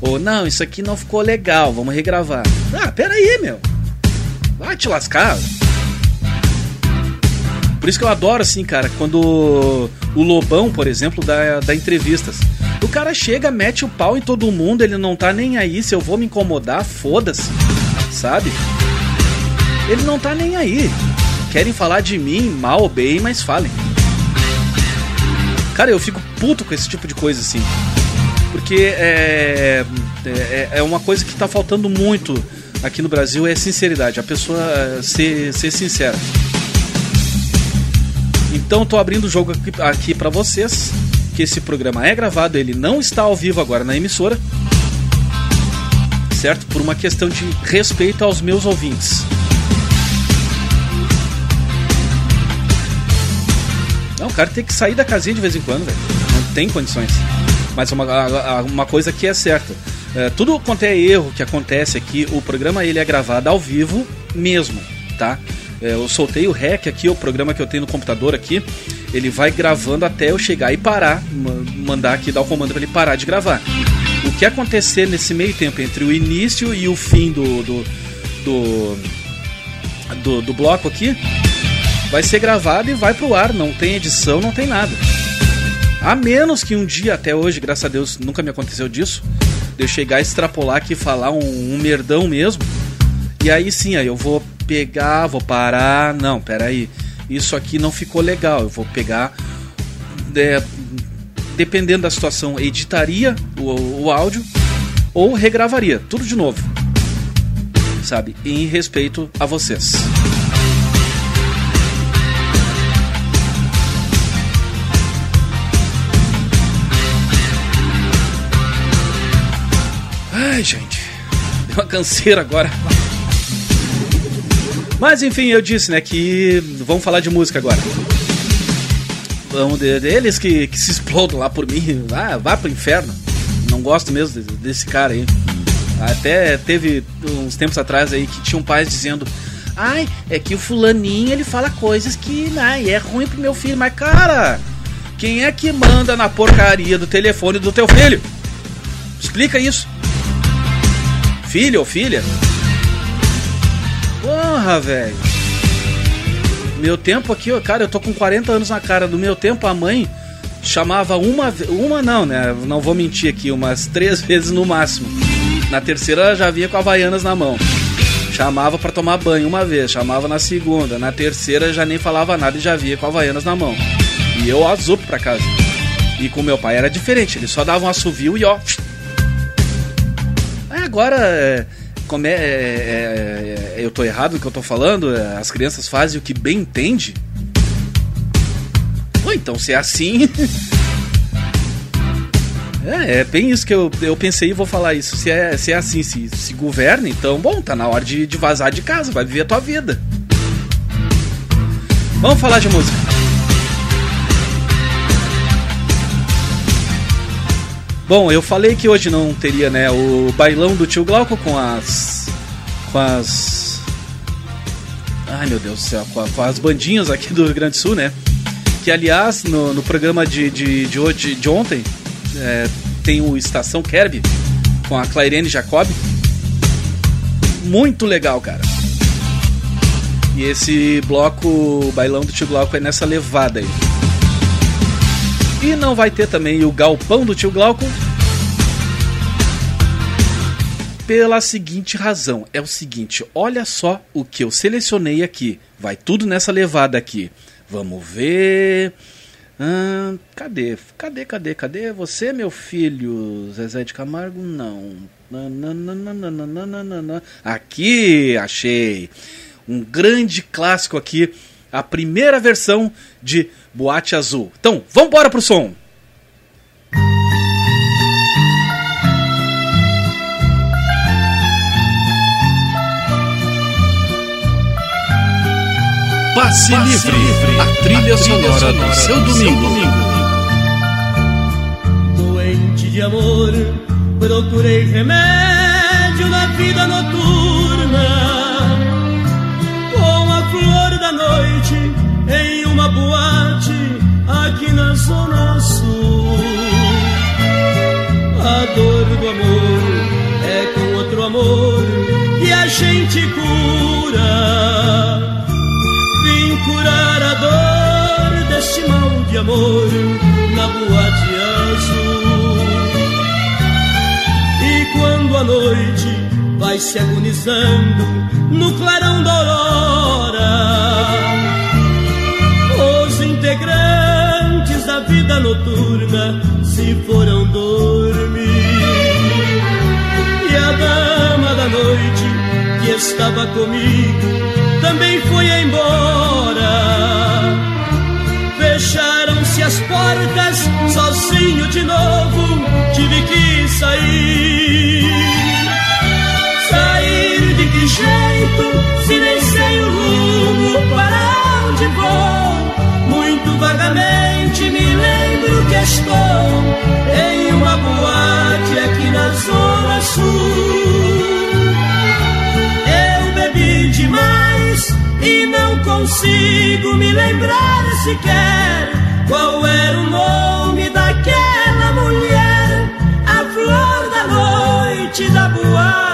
Ou não, isso aqui não ficou legal, vamos regravar. Ah, pera aí, meu. Vai te lascar. Por isso que eu adoro, assim, cara, quando o Lobão, por exemplo, dá, dá entrevistas. O cara chega, mete o pau em todo mundo, ele não tá nem aí. Se eu vou me incomodar, foda-se. Sabe? Ele não tá nem aí. Querem falar de mim, mal ou bem, mas falem. Cara, eu fico puto com esse tipo de coisa, assim. Porque é, é, é uma coisa que tá faltando muito aqui no Brasil é sinceridade, a pessoa eh, ser, ser sincera. Então tô abrindo o jogo aqui, aqui para vocês, que esse programa é gravado, ele não está ao vivo agora na emissora, certo? Por uma questão de respeito aos meus ouvintes. Cara tem que sair da casinha de vez em quando, velho. Não tem condições. Mas uma, uma coisa que é certa. É, tudo quanto é erro que acontece aqui, o programa ele é gravado ao vivo mesmo, tá? É, eu soltei o REC aqui, o programa que eu tenho no computador aqui. Ele vai gravando até eu chegar e parar, ma- mandar aqui, dar o comando para ele parar de gravar. O que acontecer nesse meio tempo entre o início e o fim do, do, do, do, do bloco aqui, vai ser gravado e vai pro ar. Não tem edição, não tem nada. A menos que um dia, até hoje, graças a Deus, nunca me aconteceu disso, de eu chegar a extrapolar aqui e falar um, um merdão mesmo. E aí sim, aí eu vou pegar, vou parar. Não, peraí. Isso aqui não ficou legal. Eu vou pegar. é, dependendo da situação, editaria o, o áudio ou regravaria. Tudo de novo. Sabe? Em respeito a vocês. Ai, gente. Deu uma canseira agora. Mas enfim, eu disse, né, que vamos falar de música agora. Vamos de- deles que, que se explodam lá por mim. Ah, vá pro inferno. Não gosto mesmo de- desse cara aí. Até teve uns tempos atrás aí que tinham pais dizendo: Ai, é que o fulaninho ele fala coisas que ai, é ruim pro meu filho. Mas cara, quem é que manda na porcaria do telefone do teu filho? Explica isso. Filho ou filha? Porra, velho. Meu tempo aqui, cara, eu tô com 40 anos na cara. Do meu tempo, a mãe chamava uma, uma não, né? Não vou mentir aqui, umas três vezes no máximo. Na terceira ela já vinha com havaianas na mão. Chamava pra tomar banho uma vez, chamava na segunda, na terceira já nem falava nada e já vinha com havaianas na mão. E eu azupo pra casa. E com meu pai era diferente, ele só dava um assovio e ó. Aí agora, é, como é, é, é, é, eu tô errado no que eu tô falando, é, as crianças fazem o que bem entende. Então se é assim. é, é bem isso que eu, eu pensei e vou falar isso. Se é, se é assim, se, se governa, então, bom, tá na hora de, de vazar de casa, vai viver a tua vida. Vamos falar de música. Bom, eu falei que hoje não teria, né, o bailão do tio Glauco com as. com as. Ai meu Deus do céu, com, a- com as bandinhas aqui do Rio Grande do Sul, né? Que aliás, no, no programa de, de, de hoje, de ontem, é, tem o Estação Kerb com a Clairene Jacob. Muito legal, cara. E esse bloco, bailão do tio Glauco é nessa levada aí. E não vai ter também o galpão do tio Glauco. Pela seguinte razão: é o seguinte, olha só o que eu selecionei aqui. Vai tudo nessa levada aqui. Vamos ver. Ahn, cadê? Cadê, cadê, cadê? Você, meu filho? Zezé de Camargo? Não. Aqui, achei. Um grande clássico aqui. A primeira versão de Boate Azul. Então, vamos embora pro som. Passe, Livre, a trilha sonora do seu domingo. Doente de amor, procurei remédio na vida noturna. Com a flor da noite em uma boate aqui na Zona Sul. A dor do amor é com outro amor que a gente cura. Vim curar a dor deste mal de amor na boate azul. E quando a noite vai se agonizando no clarão da aurora, vida noturna se foram dormir. E a dama da noite estava comigo também foi embora. Fecharam-se as portas, sozinho de novo, tive que sair. Sair de que jeito, se nem sei o rumo para onde vou? Muito vagamente me lembro que estou em uma boate aqui na Zona Sul. Eu bebi demais e não consigo me lembrar sequer qual era o nome daquela mulher, a flor da noite da boate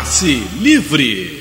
Passe livre.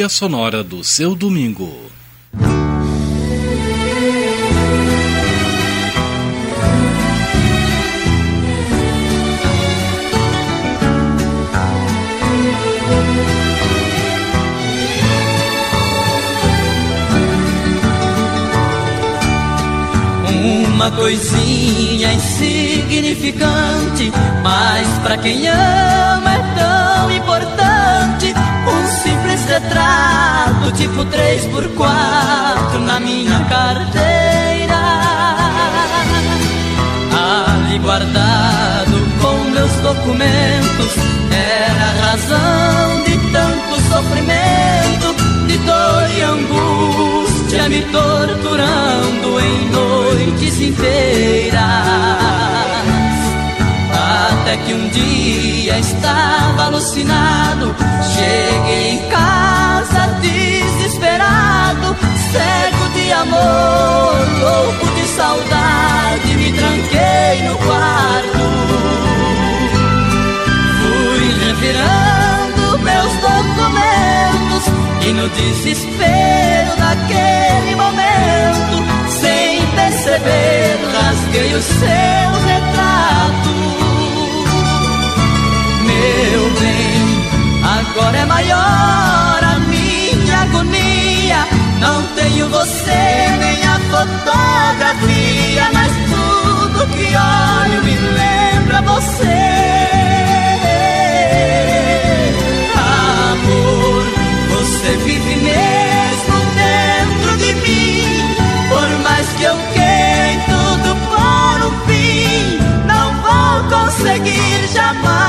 Trilha sonora do seu domingo. Tipo 3 por 4 na minha carteira. Ali guardado com meus documentos, era a razão de tanto sofrimento, de dor e angústia me torturando em noites inteiras. Até que um dia estava alucinado, cheguei em casa desespero daquele momento, sem perceber, rasguei o seu retrato. Meu bem, agora é maior a minha agonia. Não tenho você nem a fotografia, mas tudo que olho me lembra você. Você vive mesmo dentro de mim. Por mais que eu queira tudo por um fim, não vou conseguir jamais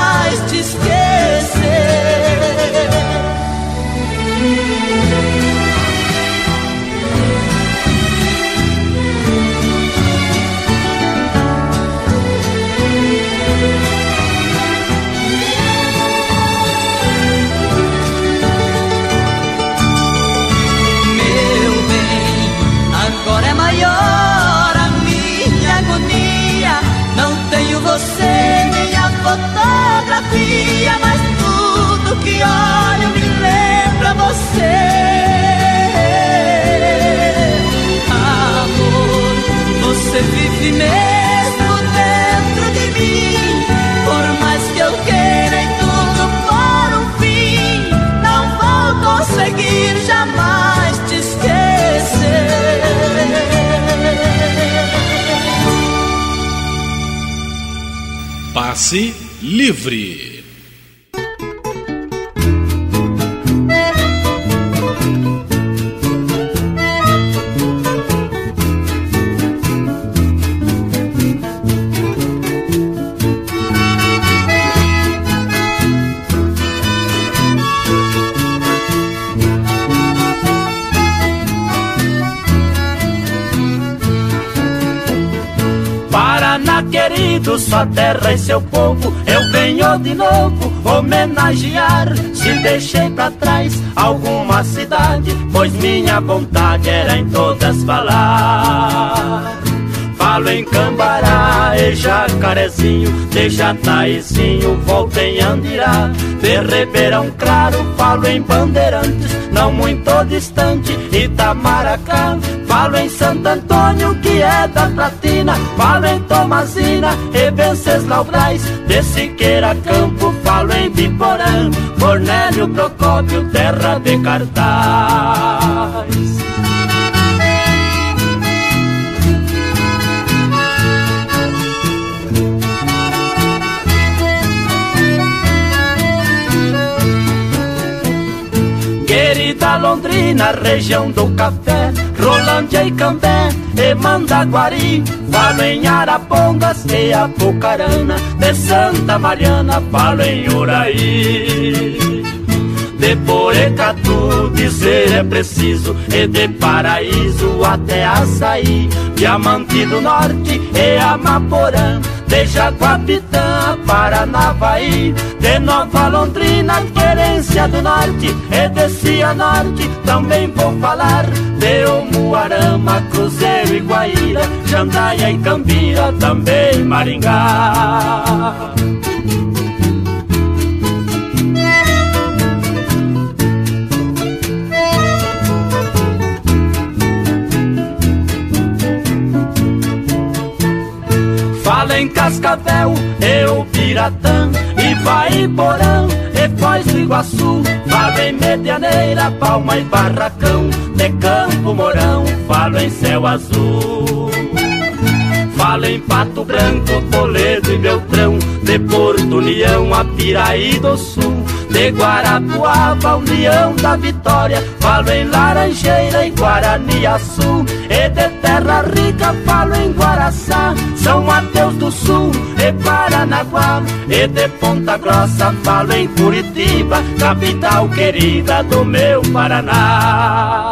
fotografia, mas tudo que olho me lembra você. Amor, você vive mesmo dentro de mim. Por mais que eu queira em tudo por um fim, não vou conseguir jamais te esquecer. Passe Livre. Querido, sua terra e seu povo, eu venho de novo homenagear. Se deixei pra trás alguma cidade, pois minha vontade era em todas falar. Falo em Cambará e Jacarezinho, de Jataizinho, volto em Andirá. De Ribeirão Claro, falo em Bandeirantes, não muito distante, Itamaracá. Falo em Santo Antônio, que é da Platina, falo em Tomazina e Venceslau Braz. De Siqueira Campo, falo em Biporã, Cornélio Procópio, terra de cartaz. Querida Londrina, região do café, Rolândia e Cambé e Mandaguari. Falo em Arapongas e Apucarana, de Santa Mariana, falo em Uraí. De Porecatu dizer é preciso. E de Paraíso até Açaí. Diamante do Norte e Amaporã. De Jaguapitã Paranavaí. De Nova Londrina, Querência do Norte. E de Cianorte também vou falar Viseu, Muarama, Cruzeiro e Guaíra, Jandaia e Cambira, também Maringá. Fala em Cascavel, eu, Piratã, Vai Porã, e Foz do Iguaçu, Fala em Medianeira, Palma e Barracão, de Campo Mourão, falo em Céu Azul. Falo em Pato Branco, Toledo e Beltrão, de Porto União, Apiraí do Sul, de Guarapuava, União da Vitória, falo em Laranjeira e Guaraniaçu, e de Terra Rica, falo em Guaraçá, São Mateus do Sul e Paranaguá, e de Ponta Grossa, falo em Curitiba, capital querida do meu Paraná.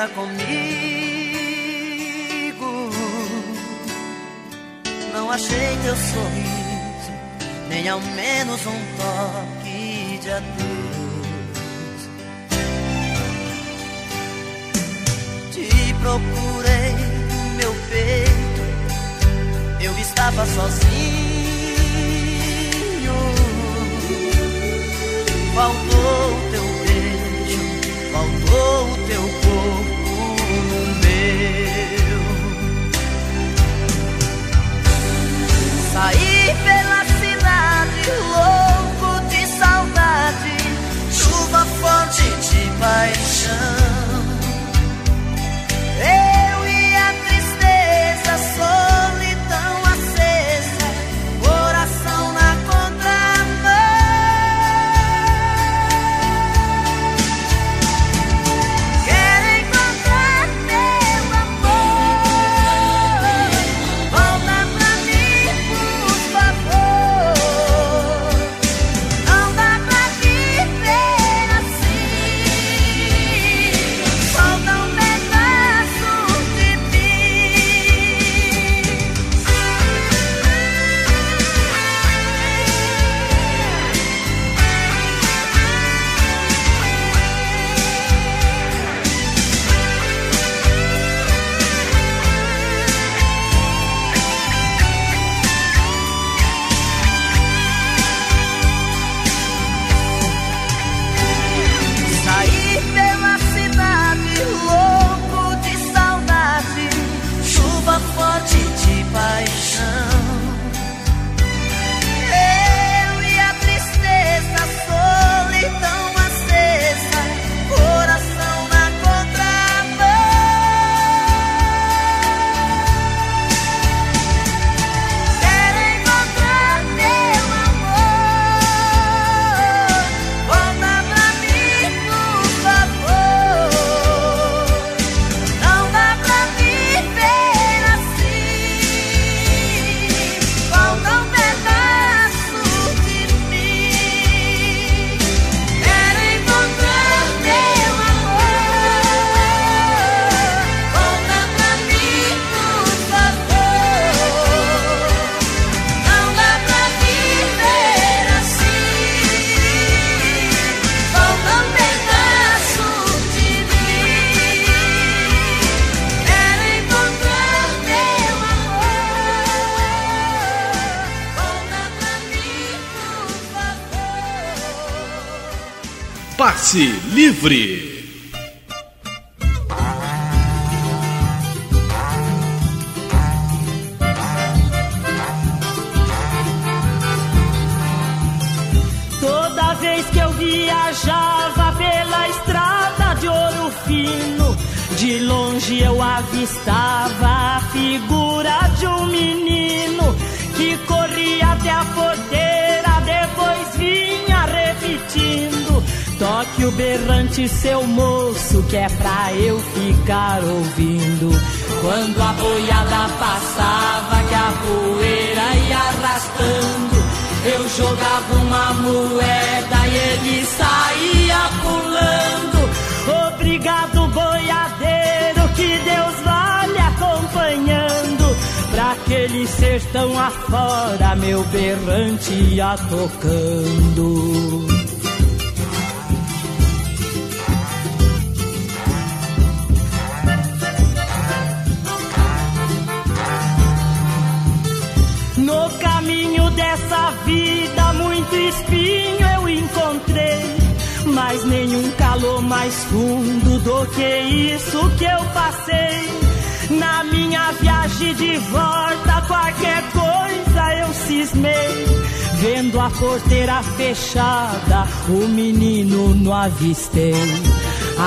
cara comigo. Não achei teu sorriso, nem ao menos um toque de adeus. Te procurei no meu peito, eu estava sozinho. Faltou o teu corpo no meu. Saí pela cidade, louco de saudade, chuva forte de paixão. Passe Livre. Berrante, seu moço, que é pra eu ficar ouvindo. Quando a boiada passava, que a poeira ia arrastando. Eu jogava uma moeda e ele saía pulando. Obrigado, boiadeiro, que Deus vá lhe acompanhando. Pra que naquele sertão afora, meu berrante ia tocando. Mais fundo do que isso que eu passei. Na minha viagem de volta, qualquer coisa eu cismei. Vendo a porteira fechada, o menino não avistei.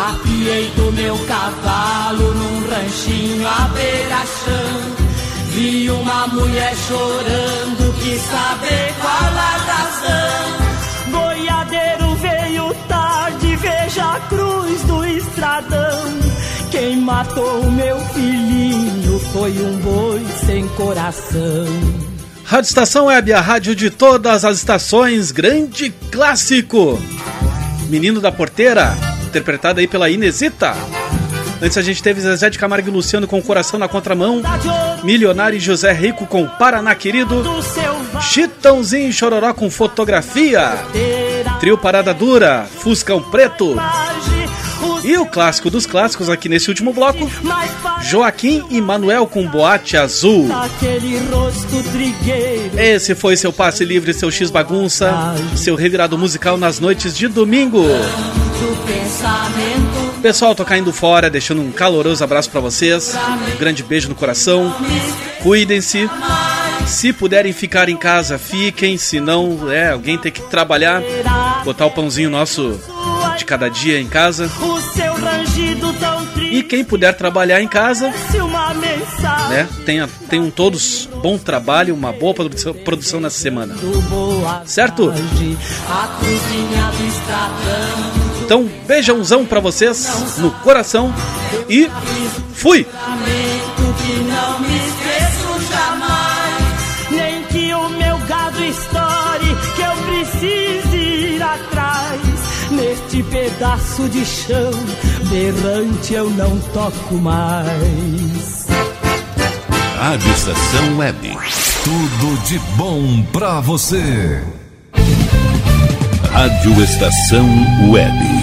Apiei do meu cavalo num ranchinho à beira-chão. Vi uma mulher chorando, quis saber qual a razão. Matou meu filhinho foi um boi sem coração. Rádio Estação Web, a rádio de todas as estações, grande clássico. Menino da Porteira, interpretado aí pela Inesita. Antes a gente teve Zezé de Camargo e Luciano com o Coração na Contramão, Milionário e José Rico com Paraná Querido, Chitãozinho e Chororó com Fotografia, Trio Parada Dura, Fuscão Preto, e o clássico dos clássicos aqui nesse último bloco, Joaquim e Manuel com Boate Azul. Esse foi seu passe livre, seu X bagunça, seu revirado musical nas noites de domingo. Pessoal, tô caindo fora, deixando um caloroso abraço pra vocês. Um grande beijo no coração. Cuidem-se. Se puderem ficar em casa, fiquem. Se não, é, alguém tem que trabalhar. Botar o pãozinho nosso de cada dia em casa. o seu rangido tão triste. E quem puder trabalhar em casa, né? Tenha, tenham todos bom trabalho, uma boa produção, produção nessa semana. Certo? Então, beijãozão pra vocês no coração e fui! Pedaço de chão, berrante eu não toco mais. Rádio Estação Web. Tudo de bom pra você. Rádio Estação Web.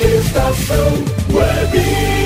Estação Web.